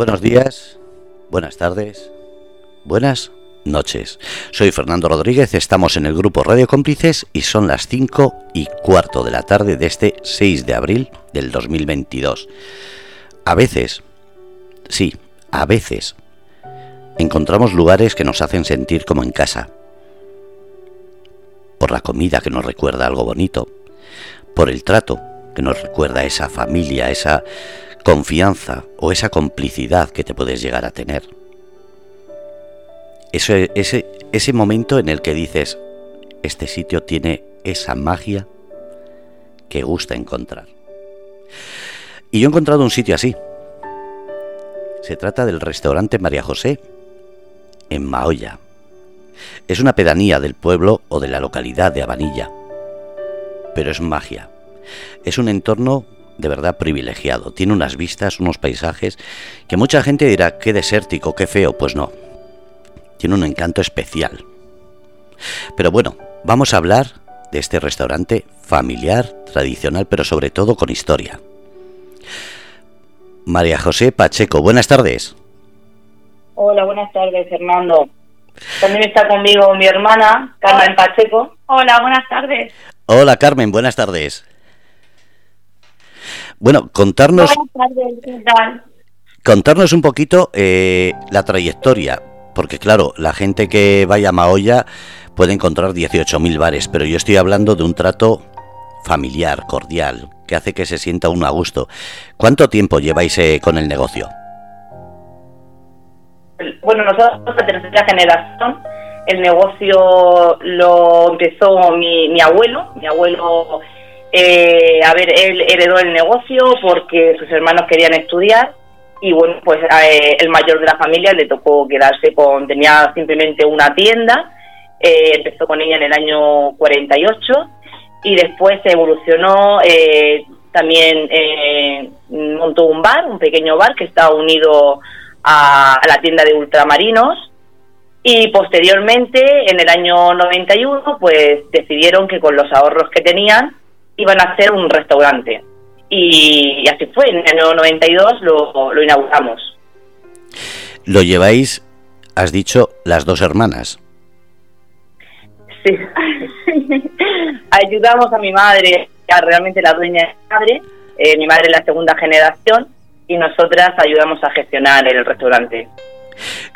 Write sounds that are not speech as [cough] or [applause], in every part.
Buenos días, buenas tardes, buenas noches. Soy Fernando Rodríguez, estamos en el grupo Radio Cómplices y son las 5 y cuarto de la tarde de este 6 de abril del 2022. A veces, sí, a veces, encontramos lugares que nos hacen sentir como en casa. Por la comida que nos recuerda algo bonito, por el trato que nos recuerda esa familia, esa confianza o esa complicidad que te puedes llegar a tener. Ese, ese, ese momento en el que dices, este sitio tiene esa magia que gusta encontrar. Y yo he encontrado un sitio así. Se trata del restaurante María José, en Maoya. Es una pedanía del pueblo o de la localidad de Abanilla. Pero es magia. Es un entorno de verdad privilegiado. Tiene unas vistas, unos paisajes que mucha gente dirá, qué desértico, qué feo. Pues no, tiene un encanto especial. Pero bueno, vamos a hablar de este restaurante familiar, tradicional, pero sobre todo con historia. María José Pacheco, buenas tardes. Hola, buenas tardes, Fernando. También está conmigo mi hermana, Carmen Pacheco. Hola, buenas tardes. Hola, Carmen, buenas tardes. Bueno, contarnos. Contarnos un poquito eh, la trayectoria, porque claro, la gente que vaya a Maoya puede encontrar 18.000 bares, pero yo estoy hablando de un trato familiar, cordial, que hace que se sienta uno a gusto. ¿Cuánto tiempo lleváis eh, con el negocio? Bueno, nosotros la tercera generación. El negocio lo empezó mi, mi abuelo. Mi abuelo eh, a ver, él heredó el negocio porque sus hermanos querían estudiar y bueno, pues eh, el mayor de la familia le tocó quedarse con, tenía simplemente una tienda, eh, empezó con ella en el año 48 y después se evolucionó, eh, también montó un bar, un pequeño bar que está unido a, a la tienda de ultramarinos y posteriormente, en el año 91, pues decidieron que con los ahorros que tenían, iban a hacer un restaurante. Y, así fue, en el año 92 lo, lo inauguramos. Lo lleváis, has dicho, las dos hermanas. Sí. [laughs] Ayudamos a mi madre, a realmente la dueña de mi madre, eh, mi madre es la segunda generación, y nosotras ayudamos a gestionar el restaurante.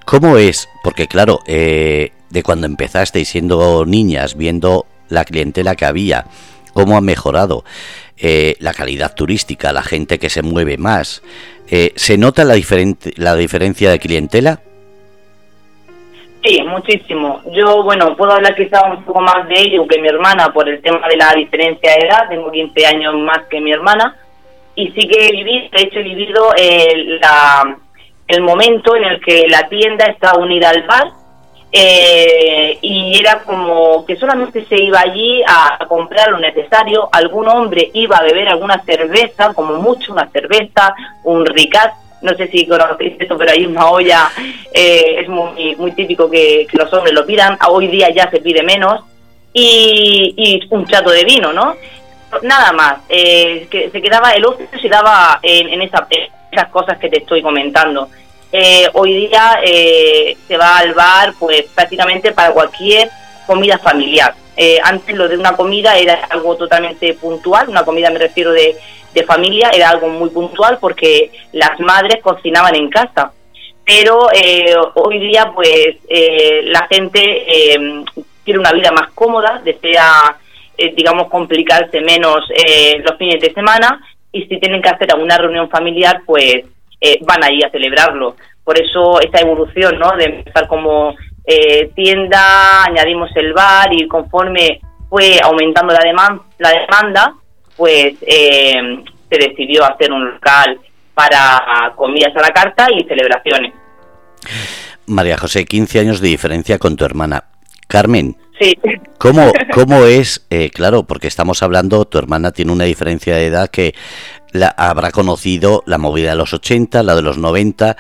¿Cómo es? Porque claro, eh, de cuando empezasteis siendo niñas, viendo la clientela que había, cómo ha mejorado eh, la calidad turística, la gente que se mueve más. Eh, ¿Se nota la, la diferencia de clientela? Sí, muchísimo. Yo, bueno, puedo hablar quizá un poco más de ello que mi hermana por el tema de la diferencia de edad. Tengo 15 años más que mi hermana. Y sí que he vivido, de hecho he vivido el, la, el momento en el que la tienda está unida al bar eh, y era como que solamente se iba allí a, comprar lo necesario, algún hombre iba a beber alguna cerveza, como mucho una cerveza, un ricat, no sé si conocéis esto, pero hay una olla, eh, es muy, muy típico que, los hombres lo pidan, hoy día ya se pide menos, y, un chato de vino, ¿no? Nada más, eh, que se quedaba, el ocio se daba en, en esas cosas que te estoy comentando. Eh, hoy día eh, se va al bar pues prácticamente para cualquier comida familiar. Eh, antes lo de una comida era algo totalmente puntual, una comida me refiero de, familia, era algo muy puntual porque las madres cocinaban en casa. Pero hoy día pues la gente quiere una vida más cómoda, desea digamos complicarse menos los fines de semana y si tienen que hacer alguna reunión familiar pues eh, van ahí a celebrarlo. Por eso esta evolución, ¿no? De empezar como eh, tienda, añadimos el bar y conforme fue aumentando la, demanda, la demanda, pues eh, se decidió hacer un local para comidas a la carta y celebraciones. María José, 15 años de diferencia con tu hermana. Carmen, sí. ¿cómo, cómo es? claro, porque estamos hablando, tu hermana tiene una diferencia de edad que la, habrá conocido la movida de los 80, la de los 90,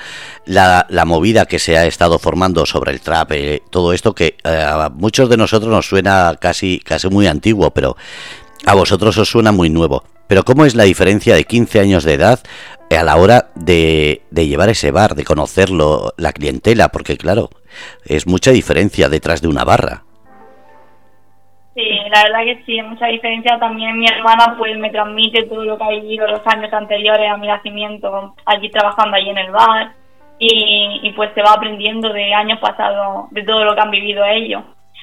la, la movida que se ha estado formando sobre el trap, eh, todo esto que eh, a muchos de nosotros nos suena casi, casi muy antiguo, pero a vosotros os suena muy nuevo. Pero ¿cómo es la diferencia de 15 años de edad a la hora de, de llevar ese bar, de conocerlo, la clientela? Porque claro, es mucha diferencia detrás de una barra. Sí, la verdad que sí, mucha diferencia. También mi hermana pues me transmite todo lo que ha vivido los años anteriores a mi nacimiento, allí trabajando allí en el bar. Y, y pues se va aprendiendo de años pasados, de todo lo que han vivido ellos.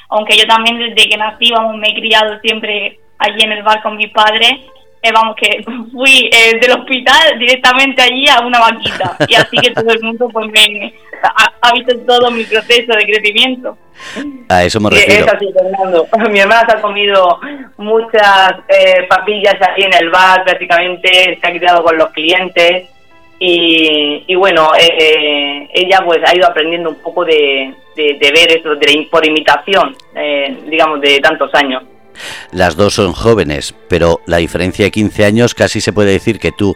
Aunque yo también desde que nací, vamos, me he criado siempre allí en el bar con mis padres eh, vamos, que fui eh, del hospital directamente allí a una vaquita. Y así que todo el mundo pues me ha, visto todo mi proceso de crecimiento. A eso me refiero. Es así, Fernando. [laughs] Mi hermana se ha comido muchas eh, papillas ahí en el bar, prácticamente se ha criado con los clientes. Y, y bueno, eh, ella pues ha ido aprendiendo un poco de, de, ver eso de, por imitación, digamos, de tantos años. Las dos son jóvenes, pero la diferencia de 15 años casi se puede decir que tú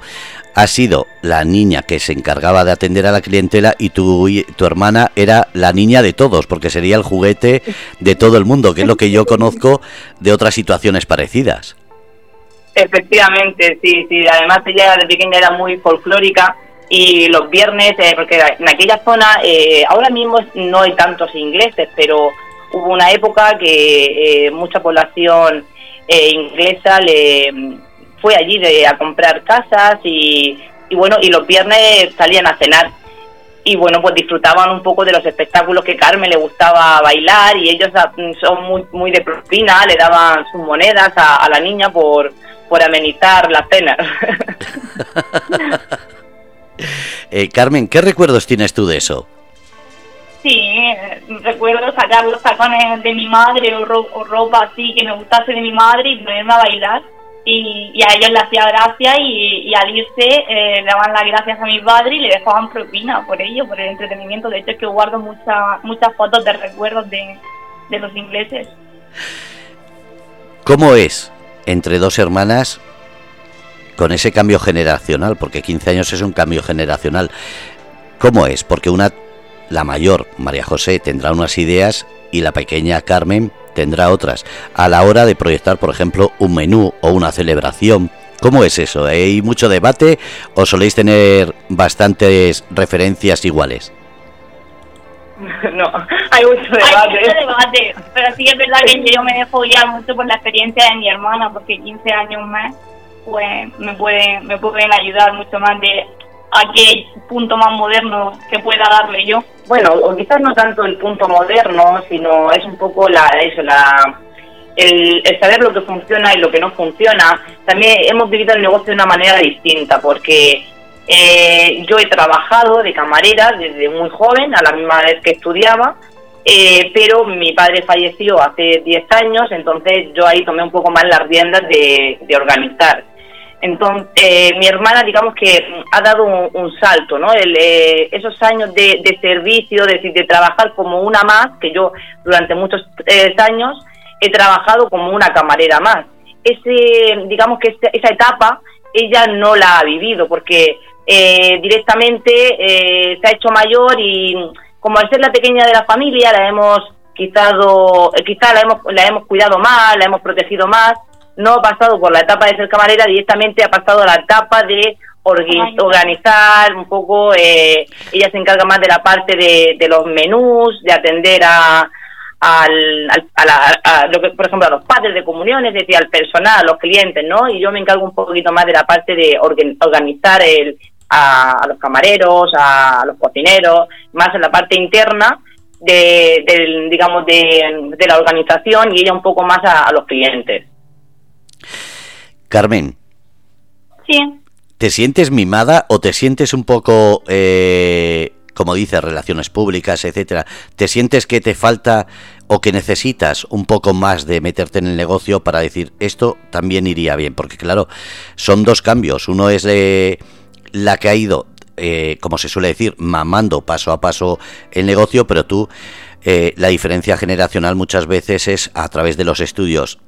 has sido la niña que se encargaba de atender a la clientela y tu, tu hermana era la niña de todos, porque sería el juguete de todo el mundo, que es lo que yo conozco de otras situaciones parecidas. Efectivamente, sí, sí. Además ella de pequeña era muy folclórica y los viernes, eh, porque en aquella zona eh, ahora mismo no hay tantos ingleses, pero hubo una época que eh, mucha población eh, inglesa le fue allí de, a comprar casas y, bueno y los viernes salían a cenar. Y bueno pues disfrutaban un poco de los espectáculos que Carmen le gustaba bailar y ellos ah, son muy muy de propina le daban sus monedas a, la niña por por amenizar la cena. [laughs] [laughs] Eh, Carmen qué recuerdos tienes tú de eso Sí, recuerdo sacar los tacones de mi madre o, ropa así que me gustase de mi madre y ponerme a bailar. Y, a ellos les hacía gracia y, al irse eh, daban las gracias a mi padre y le dejaban propina por ello, por el entretenimiento. De hecho es que guardo muchas muchas fotos de recuerdos de, de los ingleses. ¿Cómo es entre dos hermanas con ese cambio generacional? Porque 15 años es un cambio generacional. ¿Cómo es? Porque una la mayor, María José, tendrá unas ideas y la pequeña Carmen tendrá otras. A la hora de proyectar, por ejemplo, un menú o una celebración, ¿cómo es eso? ¿Hay mucho debate o soléis tener bastantes referencias iguales? [laughs] No, hay mucho debate. Hay mucho debate, pero sí es verdad que yo me dejo guiar mucho por la experiencia de mi hermana, porque 15 años más, pues me pueden, me pueden ayudar mucho más de a qué punto más moderno que pueda darle yo. Bueno, o quizás no tanto el punto moderno, sino es un poco la eso, la el, saber lo que funciona y lo que no funciona. También hemos vivido el negocio de una manera distinta, porque eh, yo he trabajado de camarera desde muy joven, a la misma vez que estudiaba, eh, pero mi padre falleció hace 10 años, entonces yo ahí tomé un poco más las riendas de, de organizar. Entonces, eh, mi hermana, digamos que ha dado un, salto, ¿no? Eh, esos años de, servicio, de, de trabajar como una más, que yo durante muchos eh, años he trabajado como una camarera más. Ese, digamos que esa etapa ella no la ha vivido porque directamente se ha hecho mayor y como al ser la pequeña de la familia la hemos quitado, quizá la hemos, la hemos cuidado más, la hemos protegido más no ha pasado por la etapa de ser camarera, directamente ha pasado a la etapa de organizar un poco, eh, ella se encarga más de la parte de, los menús, de atender a, al, a, lo que, por ejemplo, a los padres de comuniones, es decir, al personal, a los clientes, ¿no? Y yo me encargo un poquito más de la parte de organizar el, a, los camareros, a, los cocineros, más en la parte interna de, digamos, de, de la organización y ella un poco más a los clientes. Carmen. Sí. ¿Te sientes mimada o te sientes un poco, eh, como dices, relaciones públicas, etcétera? ¿Te sientes que te falta o que necesitas un poco más de meterte en el negocio para decir esto también iría bien? Porque claro, son dos cambios. Uno es de la que ha ido, eh, como se suele decir, mamando paso a paso el negocio, pero tú eh, la diferencia generacional muchas veces es a través de los estudios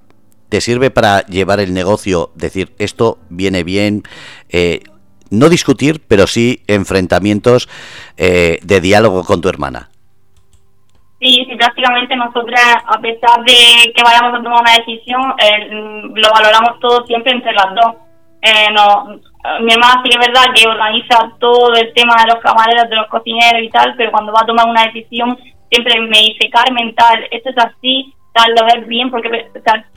te sirve para llevar el negocio, decir esto viene bien, eh, no discutir, pero sí enfrentamientos eh, de diálogo con tu hermana. Sí, sí, prácticamente nosotras, a pesar de que vayamos a tomar una decisión, eh, lo valoramos todo siempre entre las dos. eh, no, mi hermana sí es verdad que organiza todo el tema de los camareros, de los cocineros y tal, pero cuando va a tomar una decisión siempre me dice, Carmen, tal, esto es así, lo ves bien, porque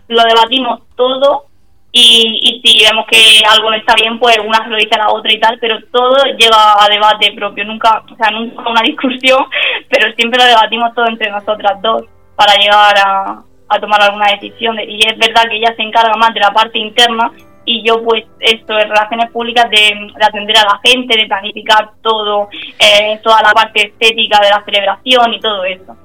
lo debatimos todo y, si vemos que algo no está bien, pues una se lo dice a la otra y tal, pero todo lleva a debate propio, nunca, o sea, nunca una [laughs] discusión, pero siempre lo debatimos todo entre nosotras dos para llegar a, tomar alguna decisión. Y es verdad que ella se encarga más de la parte interna y yo pues esto de relaciones públicas de, atender a la gente, de planificar todo, eh, toda la parte estética de la celebración y todo eso.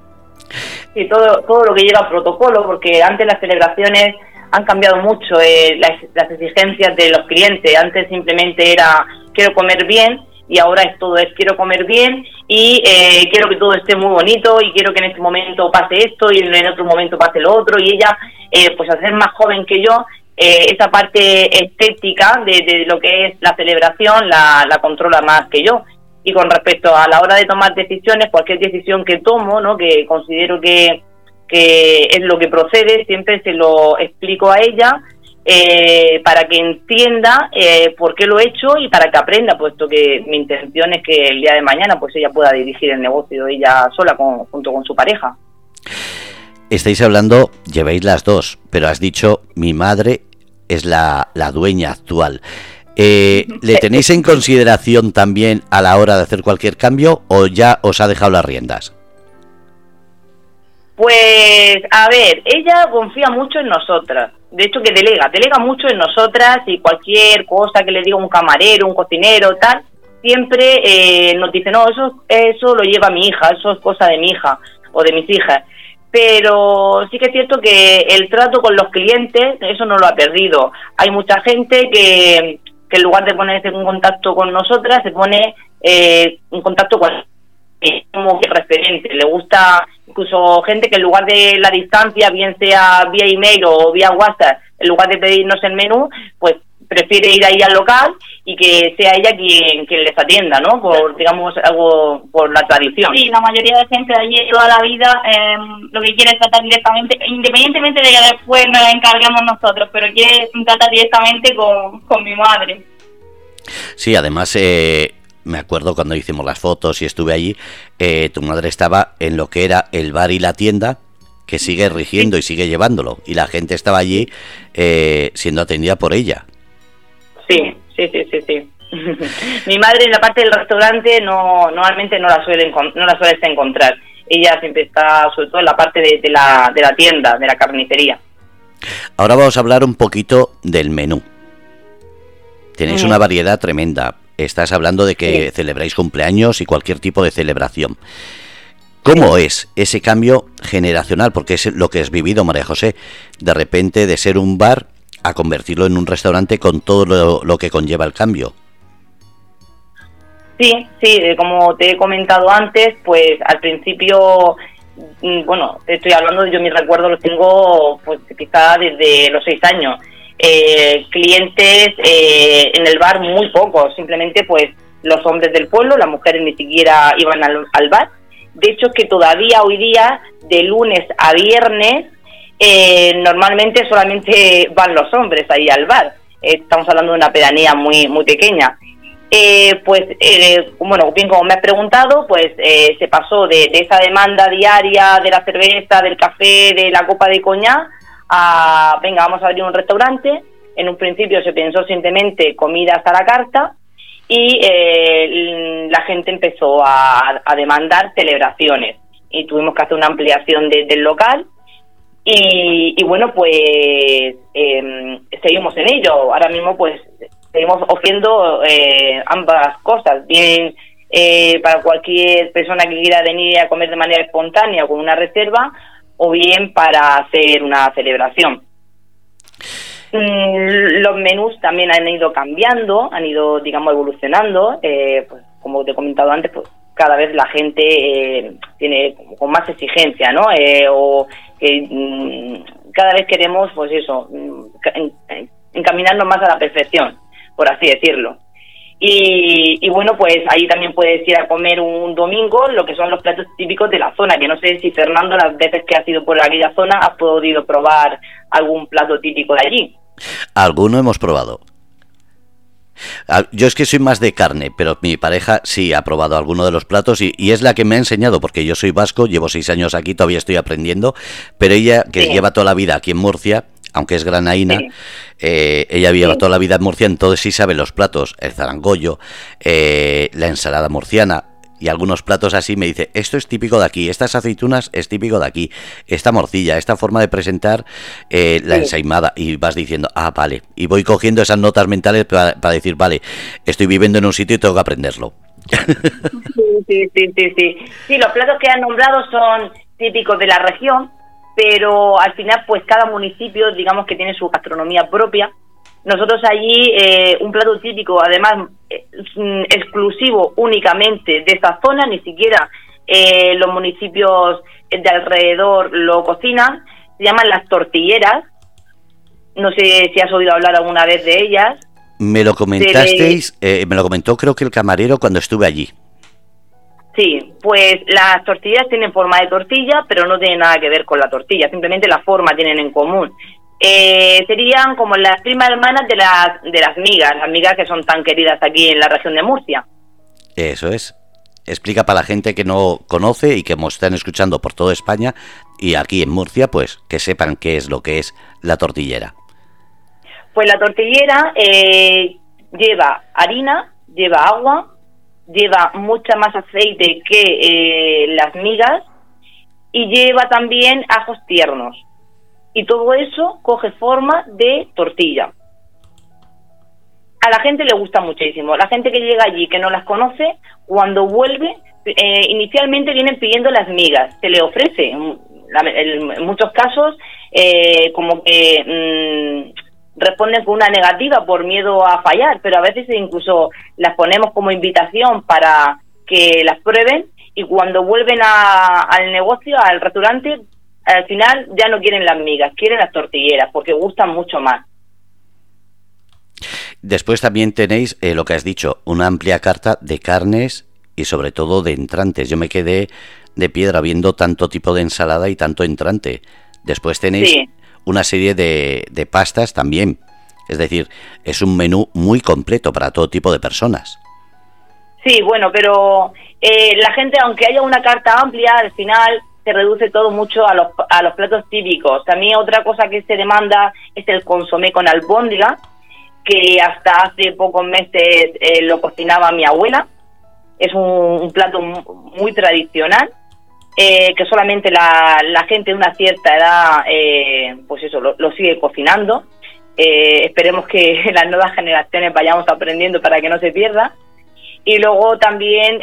Sí, todo, todo lo que lleva protocolo, porque antes las celebraciones han cambiado mucho eh, las, las, exigencias de los clientes. Antes simplemente era quiero comer bien y ahora es todo es quiero comer bien y eh, quiero que todo esté muy bonito y quiero que en este momento pase esto y en otro momento pase lo otro y ella eh, pues al ser más joven que yo eh, esa parte estética de, lo que es la celebración la, la controla más que yo y con respecto a la hora de tomar decisiones cualquier decisión que tomo no que considero que que es lo que procede siempre se lo explico a ella eh, para que entienda eh, por qué lo he hecho y para que aprenda, puesto que mi intención es que el día de mañana pues ella pueda dirigir el negocio ella sola junto con su pareja. Estáis hablando, lleváis las dos, pero has dicho mi madre es la, la dueña actual. Eh, ¿Le tenéis en consideración también a la hora de hacer cualquier cambio o ya os ha dejado las riendas? Pues, a ver, ella confía mucho en nosotras. De hecho, que delega, delega mucho en nosotras y cualquier cosa que le diga un camarero, un cocinero, tal, siempre eh, nos dice, no, eso, eso lo lleva mi hija, eso es cosa de mi hija o de mis hijas. Pero sí que es cierto que el trato con los clientes, eso no lo ha perdido. Hay mucha gente que, que en lugar de ponerse en contacto con nosotras, se pone eh, en contacto con como que referente. Le gusta incluso gente que en lugar de la distancia, bien sea vía email o vía WhatsApp, en lugar de pedirnos el menú, pues prefiere ir ahí al local y que sea ella quien, quien les atienda, ¿no? Por, digamos, algo por la tradición. Sí, la mayoría de gente de allí toda la vida em, lo que quiere es tratar directamente, independientemente de que después nos encarguemos nosotros, pero quiere tratar directamente con, con mi madre. Sí, además eh, me acuerdo cuando hicimos las fotos y estuve allí, eh, tu madre estaba en lo que era el bar y la tienda, que sigue rigiendo y sigue llevándolo, y la gente estaba allí eh, siendo atendida por ella. Sí, sí, sí, sí, sí. [laughs] Mi madre en la parte del restaurante no normalmente no la suele no la suele encontrar. Ella siempre está sobre todo en la parte de, la, de la tienda, de la carnicería. Ahora vamos a hablar un poquito del menú. Tenéis una variedad tremenda. Estás hablando de que celebráis cumpleaños y cualquier tipo de celebración. ¿Cómo es ese cambio generacional? Porque es lo que has vivido, María José, de repente de ser un bar a convertirlo en un restaurante con todo lo, que conlleva el cambio. Sí, sí, como te he comentado antes, pues al principio, mm, bueno, estoy hablando, yo mis recuerdos los tengo pues quizá desde los seis años eh, clientes eh, en el bar muy pocos, simplemente pues los hombres del pueblo, las mujeres ni siquiera iban al, bar. De hecho, que todavía hoy día, de lunes a viernes, eh, normalmente solamente van los hombres ahí al bar. estamos hablando de una pedanía muy, muy pequeña. pues, bueno, bien como me has preguntado, pues se pasó de, de, esa demanda diaria de la cerveza, del café, de la copa de coñac, a, venga, vamos a abrir un restaurante. En un principio se pensó simplemente comidas a la carta y eh, la gente empezó a, demandar celebraciones y tuvimos que hacer una ampliación del local y, bueno, pues em, seguimos en ello. Ahora mismo pues seguimos ofreciendo eh, ambas cosas, bien eh, para cualquier persona que quiera venir a comer de manera espontánea con una reserva o bien para hacer una celebración. Mm, los menús también han ido cambiando, han ido, digamos, evolucionando. Eh, pues, como te he comentado antes, pues cada vez la gente eh, tiene con más exigencia, ¿no? Eh, o que mm, cada vez queremos, pues eso, mm, encaminarnos más a la perfección, por así decirlo. Y, bueno, pues ahí también puedes ir a comer un domingo lo que son los platos típicos de la zona, que no sé si Fernando las veces que has ido por aquella zona has podido probar algún plato típico de allí. Alguno hemos probado. Ah, yo es que soy más de carne, pero mi pareja sí ha probado alguno de los platos y, es la que me ha enseñado, porque yo soy vasco, llevo seis años aquí, todavía estoy aprendiendo, pero ella, que lleva toda la vida aquí en Murcia, aunque es granaína, eh, ella lleva toda la vida en Murcia, entonces sí sabe los platos, el zarangollo, eh, la ensalada murciana, y algunos platos así me dice, esto es típico de aquí, estas aceitunas es típico de aquí, esta morcilla, esta forma de presentar eh, la ensaimada y vas diciendo, ah, vale, y voy cogiendo esas notas mentales para, decir, vale, estoy viviendo en un sitio y tengo que aprenderlo. Sí, sí, sí, sí. Sí, los platos que han nombrado son típicos de la región, pero al final pues cada municipio digamos que tiene su gastronomía propia nosotros allí, eh, un plato típico, además exclusivo únicamente de esa zona, ni siquiera eh, los municipios de alrededor lo cocinan, se llaman las tortilleras. No sé si has oído hablar alguna vez de ellas. Me lo comentasteis, me lo comentó creo que el camarero cuando estuve allí. Sí, pues las tortillas tienen forma de tortilla, pero no tienen nada que ver con la tortilla, simplemente la forma tienen en común eh, serían como las primas hermanas de las, de las migas, las migas que son tan queridas aquí en la región de Murcia. Eso es. Explica para la gente que no conoce y que nos están escuchando por toda España y aquí en Murcia, pues que sepan qué es lo que es la tortillera. Pues la tortillera eh, lleva harina, lleva agua, lleva mucha más aceite que eh, las migas y lleva también ajos tiernos y todo eso coge forma de tortilla. A la gente le gusta muchísimo. La gente que llega allí, que no las conoce, cuando vuelve, eh, inicialmente vienen pidiendo las migas. Se le ofrece, en, muchos casos, eh, como que mm, responden con una negativa por miedo a fallar, pero a veces incluso las ponemos como invitación para que las prueben y cuando vuelven al negocio, al restaurante, al final ya no quieren las migas, quieren las tortilleras porque gustan mucho más. Después también tenéis eh, lo que has dicho, una amplia carta de carnes y sobre todo de entrantes. Yo me quedé de piedra viendo tanto tipo de ensalada y tanto entrante. Después tenéis una serie de, de pastas también. Es decir, es un menú muy completo para todo tipo de personas. Sí, bueno, pero eh, la gente, aunque haya una carta amplia, al final se reduce todo mucho a los, a los platos típicos. También otra cosa que se demanda es el consomé con albóndiga, que hasta hace pocos meses eh, lo cocinaba mi abuela. Es un, plato muy tradicional, eh, que solamente la, la, gente de una cierta edad, eh, pues eso, lo, sigue cocinando. esperemos que [laughs] las nuevas generaciones vayamos aprendiendo para que no se pierda. Y luego también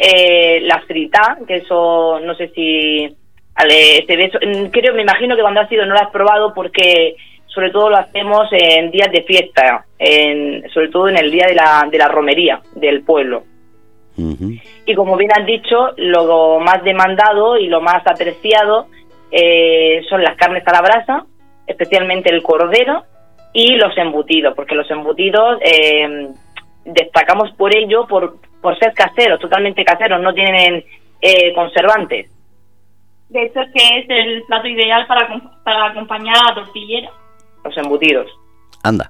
la frita, que eso no sé si Mm, creo, me imagino que cuando has ido no lo has probado porque sobre todo lo hacemos en días de fiesta, en, sobre todo en el día de la, de la romería del pueblo. Y como bien has dicho, lo más demandado y lo más apreciado eh, son las carnes a la brasa, especialmente el cordero y los embutidos, porque los embutidos eh, destacamos por ello, por, por ser caseros, totalmente caseros, no tienen eh, conservantes. De hecho, es que es el plato ideal para, para acompañar a la tortillera. Los embutidos. Anda.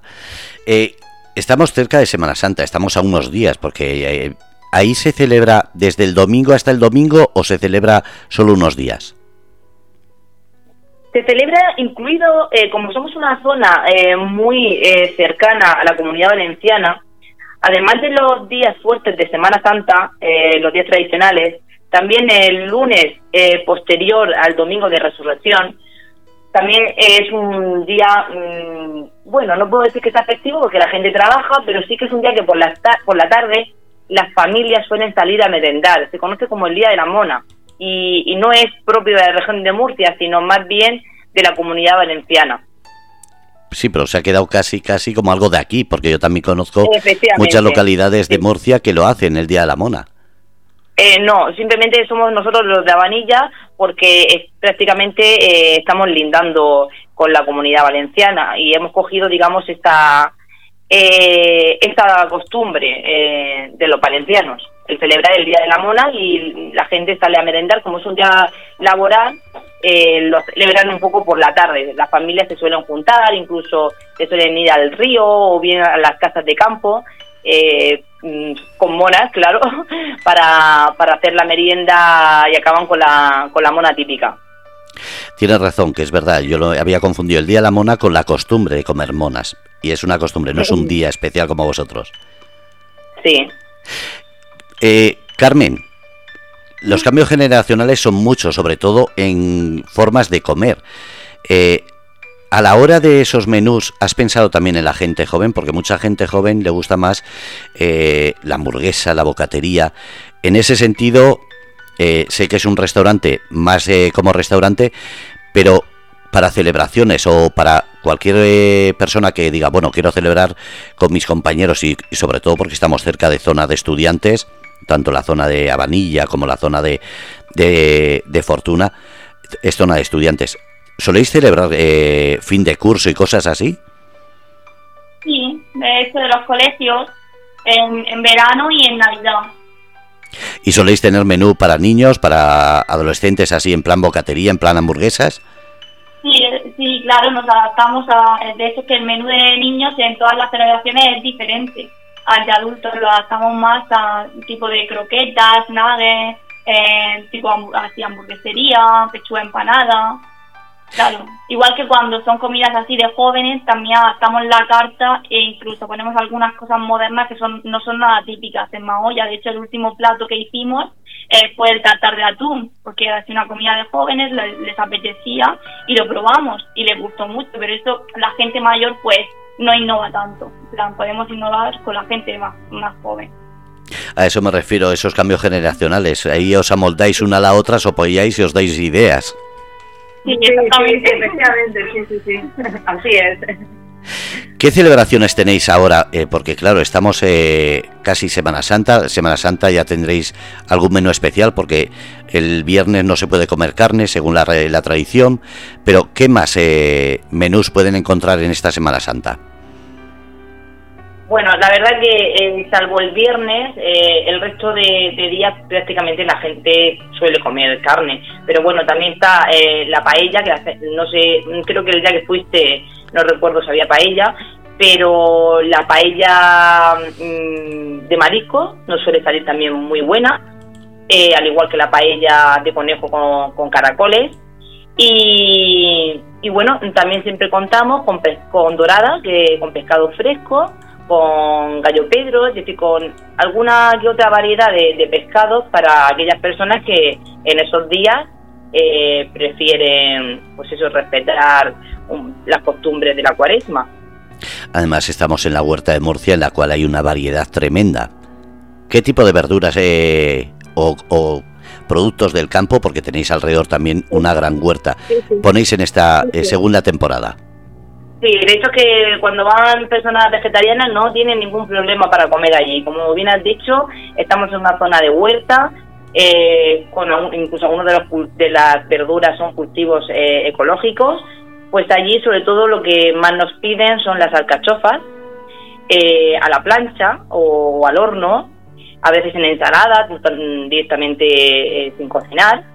Eh, estamos cerca de Semana Santa, estamos a unos días, porque eh, ahí se celebra desde el domingo hasta el domingo o se celebra solo unos días. Se celebra incluido, eh, como somos una zona muy cercana a la comunidad valenciana, además de los días fuertes de Semana Santa, los días tradicionales, también el lunes eh, posterior al domingo de resurrección, también es un día, mm, bueno, no puedo decir que sea festivo porque la gente trabaja, pero sí que es un día que por la, por la tarde las familias suelen salir a merendar. Se conoce como el Día de la Mona y, y no es propio de la región de Murcia, sino más bien de la comunidad valenciana. Sí, pero se ha quedado casi, casi como algo de aquí, porque yo también conozco muchas localidades de Murcia que lo hacen el Día de la Mona. Eh, no, simplemente somos nosotros los de Abanilla porque prácticamente eh, estamos lindando con la comunidad valenciana y hemos cogido, digamos, esta, eh, esta costumbre de los valencianos, el celebrar el Día de la Mona y la gente sale a merendar, como es un día laboral, lo celebran un poco por la tarde. Las familias se suelen juntar, incluso se suelen ir al río o bien a las casas de campo eh, con monas, claro, [laughs] para, para hacer la merienda y acaban con la, con la mona típica. Tienes razón, que es verdad, yo lo había confundido el Día de la Mona con la costumbre de comer monas. Y es una costumbre, no es un día especial como vosotros. Sí. Eh, Carmen, los cambios generacionales son muchos, sobre todo en formas de comer. Eh, a la hora de esos menús, ¿has pensado también en la gente joven? Porque mucha gente joven le gusta más eh, la hamburguesa, la bocatería. En ese sentido, eh, sé que es un restaurante más eh, como restaurante, pero para celebraciones o para cualquier persona que diga, bueno, quiero celebrar con mis compañeros y, sobre todo porque estamos cerca de zona de estudiantes, tanto la zona de Avanilla como la zona de, de Fortuna, es zona de estudiantes. ¿Soléis celebrar eh, fin de curso y cosas así? Sí, de hecho de los colegios, en, en verano y en Navidad. ¿Y soléis tener menú para niños, para adolescentes así en plan bocatería, en plan hamburguesas? Sí, eh, sí, claro, nos adaptamos a... De hecho que el menú de niños en todas las celebraciones es diferente. Al de adultos lo adaptamos más a tipo de croquetas, nuggets, eh, tipo así hamburguesería, pechuga empanada. Claro, igual que cuando son comidas así de jóvenes, también adaptamos la carta e incluso ponemos algunas cosas modernas que son no son nada típicas en Maoya. De hecho, el último plato que hicimos eh, fue el tartar de atún, porque era así una comida de jóvenes, le- les, apetecía y lo probamos y les gustó mucho, pero eso la gente mayor pues no innova tanto. Plan, podemos innovar con la gente más, más joven. A eso me refiero, esos cambios generacionales. Ahí os amoldáis una a la otra, os apoyáis y os dais ideas. Sí, Sí, exactamente. sí, efectivamente, sí, sí, sí. [laughs] Así es. ¿Qué celebraciones tenéis ahora? Eh, porque claro, estamos eh, casi Semana Santa. Semana Santa ya tendréis algún menú especial porque el viernes no se puede comer carne según la, re- la tradición. Pero ¿qué más eh, menús pueden encontrar en esta Semana Santa? Bueno, la verdad que eh, salvo el viernes, eh, el resto de, días prácticamente la gente suele comer carne. Pero bueno, también está eh, la paella, que hace- no sé, creo que el día que fuiste, no recuerdo si había paella, pero la paella mm, de marisco nos suele salir también muy buena, eh, al igual que la paella de conejo con, caracoles. Y, bueno, también siempre contamos con, con dorada, que, con pescado fresco, con gallo pedro, es decir, con alguna que otra variedad de, de pescados para aquellas personas que en esos días eh, prefieren, pues eso, respetar las costumbres de la cuaresma. Además estamos en la huerta de Murcia en la cual hay una variedad tremenda. ¿Qué tipo de verduras eh, o, o productos del campo? Porque tenéis alrededor también una gran huerta. Ponéis en esta eh, segunda temporada. Sí, de hecho que cuando van personas vegetarianas no tienen ningún problema para comer allí. Como bien has dicho, estamos en una zona de huerta, eh, con incluso algunos de, de las verduras son cultivos eh, ecológicos. Pues allí sobre todo lo que más nos piden son las alcachofas eh, a la plancha o al horno, a veces en ensalada, mm, directamente eh, sin cocinar.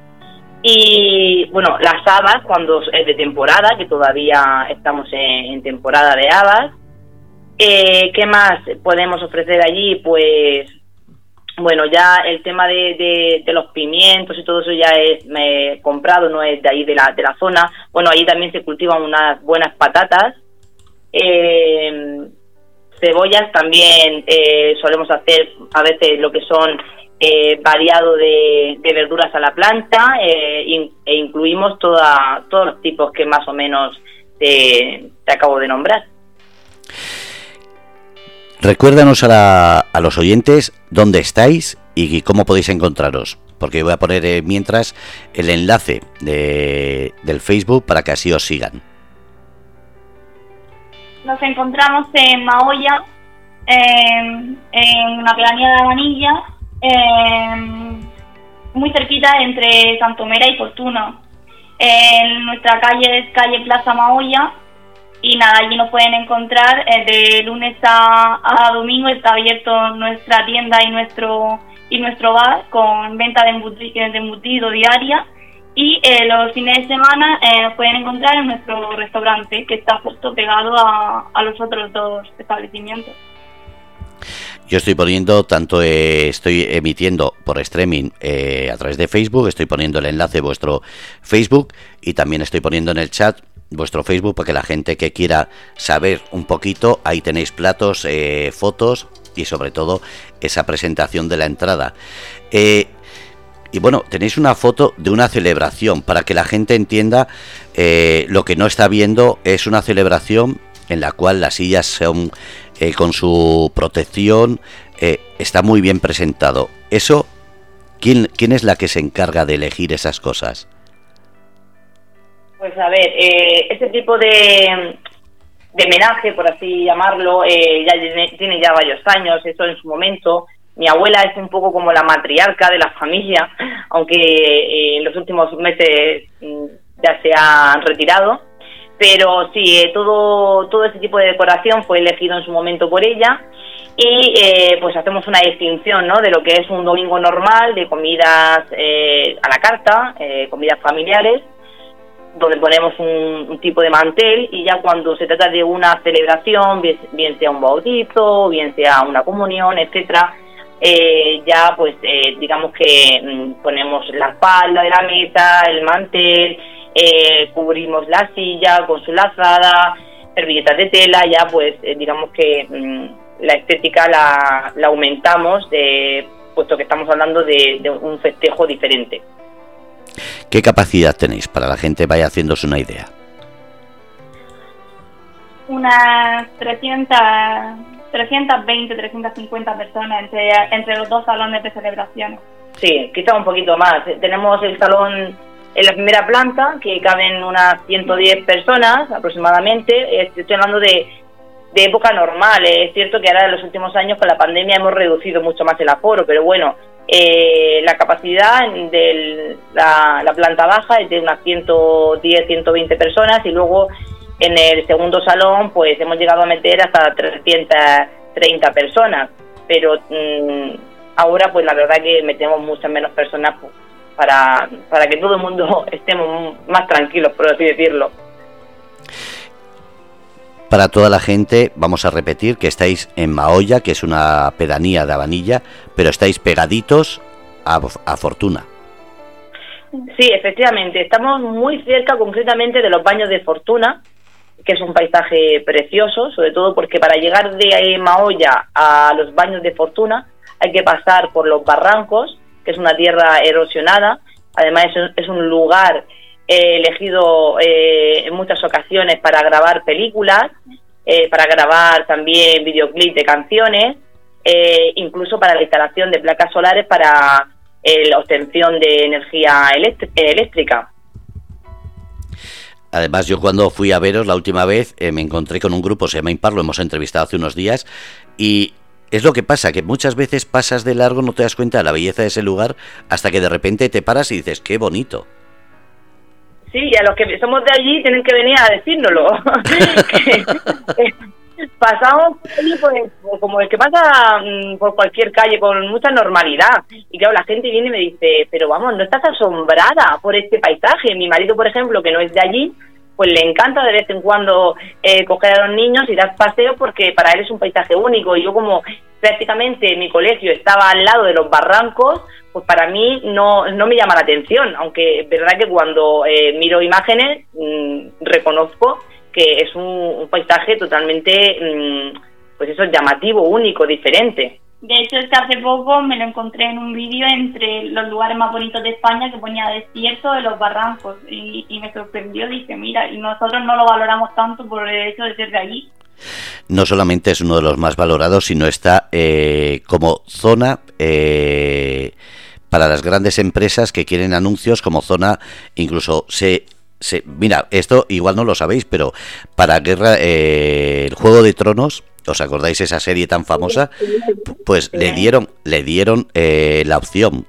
Y bueno, las habas, cuando es de temporada, que todavía estamos en, temporada de habas. Eh, ¿Qué más podemos ofrecer allí? Pues bueno, ya el tema de los pimientos y todo eso ya es eh, comprado, no es de ahí de la, de la zona. Bueno, allí también se cultivan unas buenas patatas. Eh, cebollas también eh, solemos hacer a veces lo que son eh, variado de, de verduras a la plancha eh, in- e incluimos toda, todos los tipos que más o menos te, te acabo de nombrar. Recuérdanos a, la- a los oyentes dónde estáis y cómo podéis encontraros. Porque voy a poner eh, mientras el enlace de- del Facebook para que así os sigan. Nos encontramos en Maoya, en, en una pedanía de Vanilla, en- muy cerquita entre Santomera y Fortuna. En nuestra calle es calle Plaza Maoya y nada, allí nos pueden encontrar eh, de lunes a, a domingo está abierto nuestra tienda y nuestro y nuestro bar con venta de, embuti- de embutido diaria y eh, los fines de semana eh, pueden encontrar en nuestro restaurante que está justo pegado a, a los otros dos establecimientos. Yo estoy poniendo, tanto eh, estoy emitiendo por streaming eh, a través de Facebook, estoy poniendo el enlace de vuestro Facebook y también estoy poniendo en el chat vuestro Facebook para que la gente que quiera saber un poquito, ahí tenéis platos, eh, fotos y sobre todo esa presentación de la entrada. Y bueno, tenéis una foto de una celebración para que la gente entienda lo que no está viendo es una celebración en la cual las sillas son con su protección, está muy bien presentado. Eso, ¿quién, ¿quién es la que se encarga de elegir esas cosas? Pues a ver, eh, ese tipo de, de homenaje, por así llamarlo, eh, ya tiene, ya varios años, eso en su momento. Mi abuela es un poco como la matriarca de la familia, aunque eh, en los últimos meses mm, ya se ha retirado. Pero sí, eh, todo, todo ese tipo de decoración fue elegido en su momento por ella y pues hacemos una distinción ¿no? de lo que es un domingo normal de comidas a la carta, comidas familiares donde ponemos un, tipo de mantel y ya cuando se trata de una celebración, bien, sea un bautizo, bien sea una comunión, etcétera, eh, ya pues eh, digamos que mm, ponemos la espalda de la mesa, el mantel, eh, cubrimos la silla con su lazada, servilletas de tela, ya pues digamos que mm, la estética la, la aumentamos, de, puesto que estamos hablando de un festejo diferente. ¿Qué capacidad tenéis para la gente vaya haciéndose una idea? Unas 300, 320, 350 personas entre, entre los dos salones de celebración. Sí, quizá un poquito más. Tenemos el salón en la primera planta, que caben unas 110 personas aproximadamente. Estoy hablando de, de época normal. Es cierto que ahora en los últimos años con la pandemia hemos reducido mucho más el aforo, pero bueno, eh, la capacidad de la, planta baja es de unas 110, 120 personas y luego en el segundo salón pues hemos llegado a meter hasta 330 personas, pero mm, ahora pues la verdad que metemos muchas menos personas pues, para, para que todo el mundo [laughs] estemos más tranquilos, por así decirlo para toda la gente, vamos a repetir que estáis en Maoya, que es una pedanía de Avanilla, pero estáis pegaditos a, Fortuna. Sí, efectivamente, estamos muy cerca concretamente de los baños de Fortuna, que es un paisaje precioso, sobre todo porque para llegar de Maoya a los baños de Fortuna hay que pasar por los barrancos, que es una tierra erosionada, además es un lugar He elegido eh, en muchas ocasiones para grabar películas, eh, para grabar también videoclips de canciones, eh, incluso para la instalación de placas solares para la obtención de energía eléctrica. Además, yo cuando fui a veros la última vez me encontré con un grupo, se llama Impar, lo hemos entrevistado hace unos días, y es lo que pasa, que muchas veces pasas de largo, no te das cuenta de la belleza de ese lugar, hasta que de repente te paras y dices, qué bonito. Sí, y a los que somos de allí tienen que venir a decírnoslo. [laughs] Pasamos pues, como el que pasa mm, por cualquier calle con mucha normalidad. Y claro, la gente viene y me dice, pero vamos, ¿no estás asombrada por este paisaje? Mi marido, por ejemplo, que no es de allí, pues le encanta de vez en cuando eh, coger a los niños y dar paseo porque para él es un paisaje único. Y yo como prácticamente mi colegio estaba al lado de los barrancos, pues para mí no, no me llama la atención, aunque es verdad que cuando eh, miro imágenes mm, reconozco que es un, paisaje totalmente, mm, pues eso, llamativo, único, diferente. De hecho, es que hace poco me lo encontré en un vídeo entre los lugares más bonitos de España que ponía desierto de los barrancos. Y, me sorprendió, dije, mira, y nosotros no lo valoramos tanto por el hecho de ser de allí no solamente es uno de los más valorados, sino está eh, como zona eh, para las grandes empresas que quieren anuncios como zona, incluso se... se mira, esto igual no lo sabéis, pero para guerra, eh, el Juego de Tronos, ¿os acordáis esa serie tan famosa? Pues le dieron, le dieron la opción.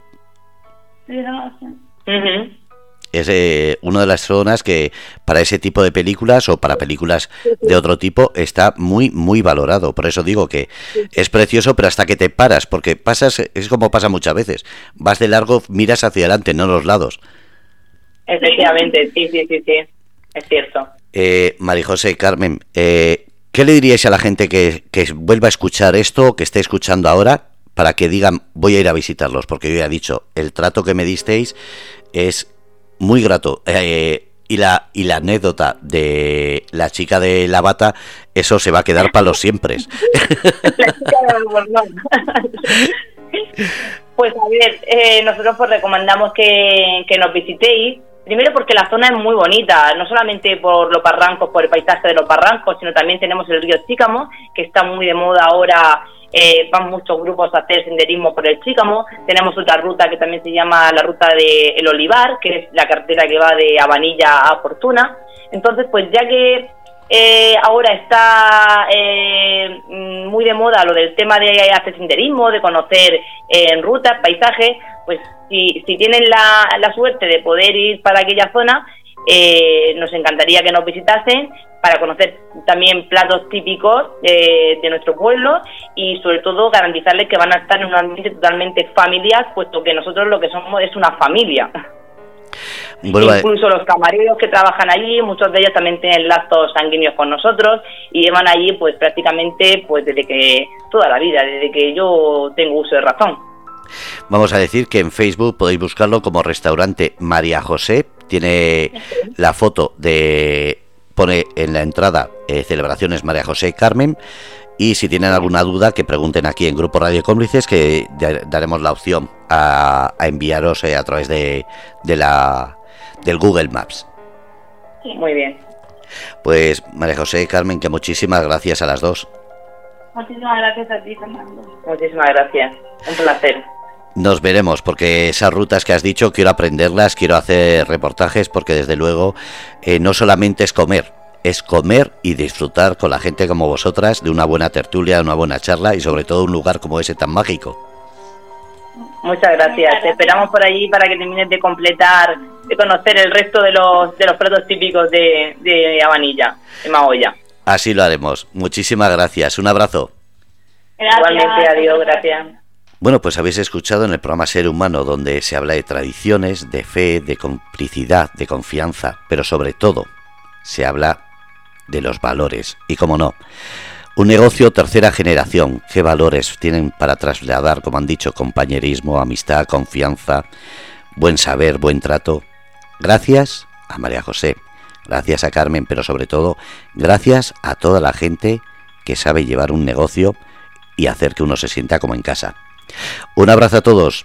Es eh, una de las zonas que para ese tipo de películas o para películas de otro tipo está muy, muy valorado. Por eso digo que es precioso, pero hasta que te paras, porque pasas, es como pasa muchas veces. Vas de largo, miras hacia adelante, no los lados. Efectivamente, sí, sí, sí, sí, es cierto. Eh, María José, Carmen, eh, ¿Qué le diríais a la gente que, que vuelva a escuchar esto, que esté escuchando ahora, para que digan, voy a ir a visitarlos? Porque yo ya he dicho, el trato que me disteis es muy grato. Eh, y la, y la anécdota de la chica de la bata, eso se va a quedar para los siempre. [laughs] [laughs] pues a ver, eh, nosotros pues recomendamos que, que nos visitéis Primero porque la zona es muy bonita, no solamente por los barrancos, por el paisaje de los barrancos, sino también tenemos el río Chícamo, que está muy de moda ahora, eh, van muchos grupos a hacer senderismo por el Chícamo. Tenemos otra ruta que también se llama la ruta de El Olivar, que es la carretera que va de Abanilla a Fortuna. Entonces, pues ya que eh, ahora está eh, muy de moda lo del tema de hacer senderismo, de conocer en rutas, paisajes, pues si, si tienen la, la suerte de poder ir para aquella zona, eh, nos encantaría que nos visitasen para conocer también platos típicos de nuestro pueblo y sobre todo garantizarles que van a estar en un ambiente totalmente familiar, puesto que nosotros lo que somos es una familia. Incluso los camareros que trabajan allí, muchos de ellos también tienen lazos sanguíneos con nosotros y llevan allí pues prácticamente pues desde que toda la vida, desde que yo tengo uso de razón. Vamos a decir que en Facebook podéis buscarlo como restaurante María José. Tiene la foto de pone en la entrada eh, celebraciones María José Carmen y si tienen alguna duda, que pregunten aquí en Grupo Radio Cómplices, que daremos la opción a, enviaros eh, a través de, la del Google Maps. Muy bien. Pues María José y Carmen, que muchísimas gracias a las dos. Muchísimas gracias a ti, Fernando. Muchísimas gracias. Un placer. Nos veremos, porque esas rutas que has dicho quiero aprenderlas, quiero hacer reportajes, porque desde luego eh, no solamente es comer, es comer y disfrutar con la gente como vosotras de una buena tertulia, de una buena charla y sobre todo un lugar como ese tan mágico. Muchas gracias. Te esperamos por allí para que termines de completar, de conocer el resto de los, de los platos típicos de, de Abanilla, de Maoya. Así lo haremos. Muchísimas gracias. Un abrazo. Igualmente, adiós, gracias. Bueno, pues habéis escuchado en el programa Ser Humano, donde se habla de tradiciones, de fe, de complicidad, de confianza, pero sobre todo se habla de los valores. Y como no, un negocio tercera generación. ¿Qué valores tienen para trasladar, como han dicho, compañerismo, amistad, confianza, buen saber, buen trato? Gracias a María José, gracias a Carmen, pero sobre todo gracias a toda la gente que sabe llevar un negocio y hacer que uno se sienta como en casa. Un abrazo a todos.